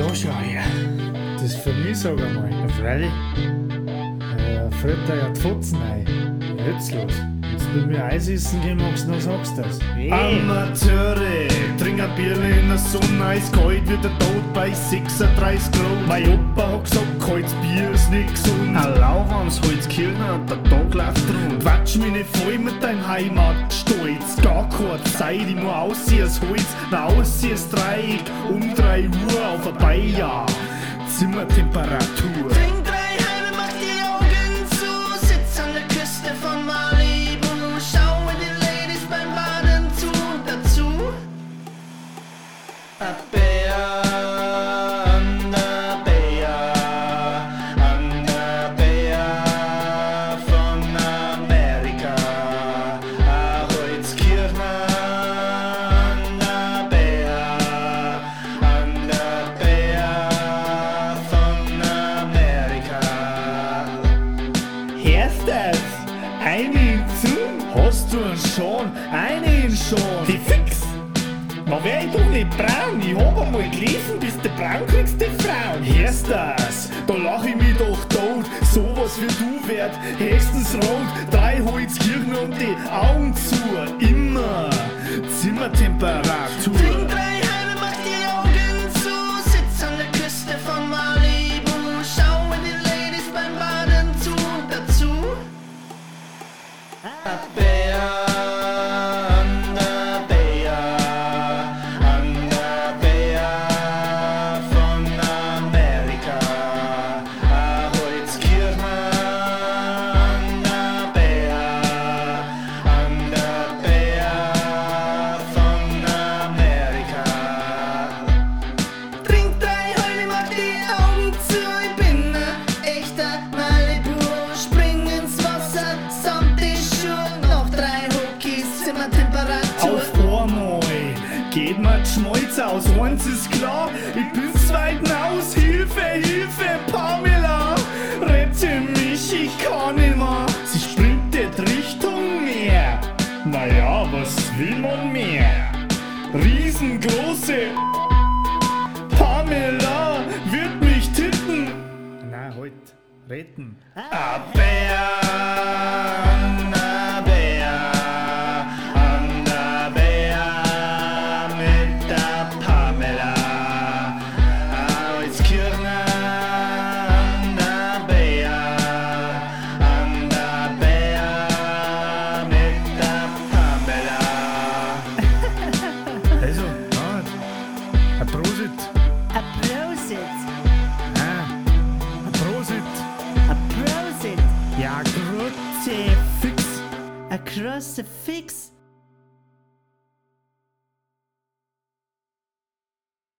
Da schau her. Das ist für mich, sag einmal. Ja, freilich. Äh, fällt da ja die Fotzen ein. Jetzt los. Jetzt mit mir Eis essen gehen magst, dann sagst du das. Amateure, trink ein Bier in der Sonne, eiskalt wird der Tod bei 36 Grad. Mein Opa hat gesagt, kaltes Bier ist nicht gesund. Ein Lauwams, Holzkirner und der Tag läuft rund. Quatsch mich nicht voll mit deinem Heimatstolz. Gar keine Zeit, ich nur aussehen als Holz, na aussehen als Dreieck. Um 3 Uhr ein Bayer. Zimmertemperatur. Trink drei Halbe, mach die Augen zu, sitz an der Küste von Malibu, schaue die Ladies beim Baden zu und dazu. A Einen zu? Hast du einen schon? Einen schon? Die fix? Na wär ich doch nicht braun. Ich hab einmal gelesen, bis du braun kriegst, die Frauen. Hörst das? Da lach ich mich doch tot. Sowas wie du werd höchstens rot. Drei Holzkirchen und die Augen zu. Immer Zimmertemperatur. Tá Happy. Geht mir die Schmalz aus. Eins ist klar, ich bin zu weit hinaus. Hilfe, Hilfe, Pamela! Rette mich, ich kann nicht mehr. Sie sprintet Richtung Meer. Naja, was will man mehr? Riesengroße Pamela wird mich tippen. Na, halt. Retten. A bear, Crucifix,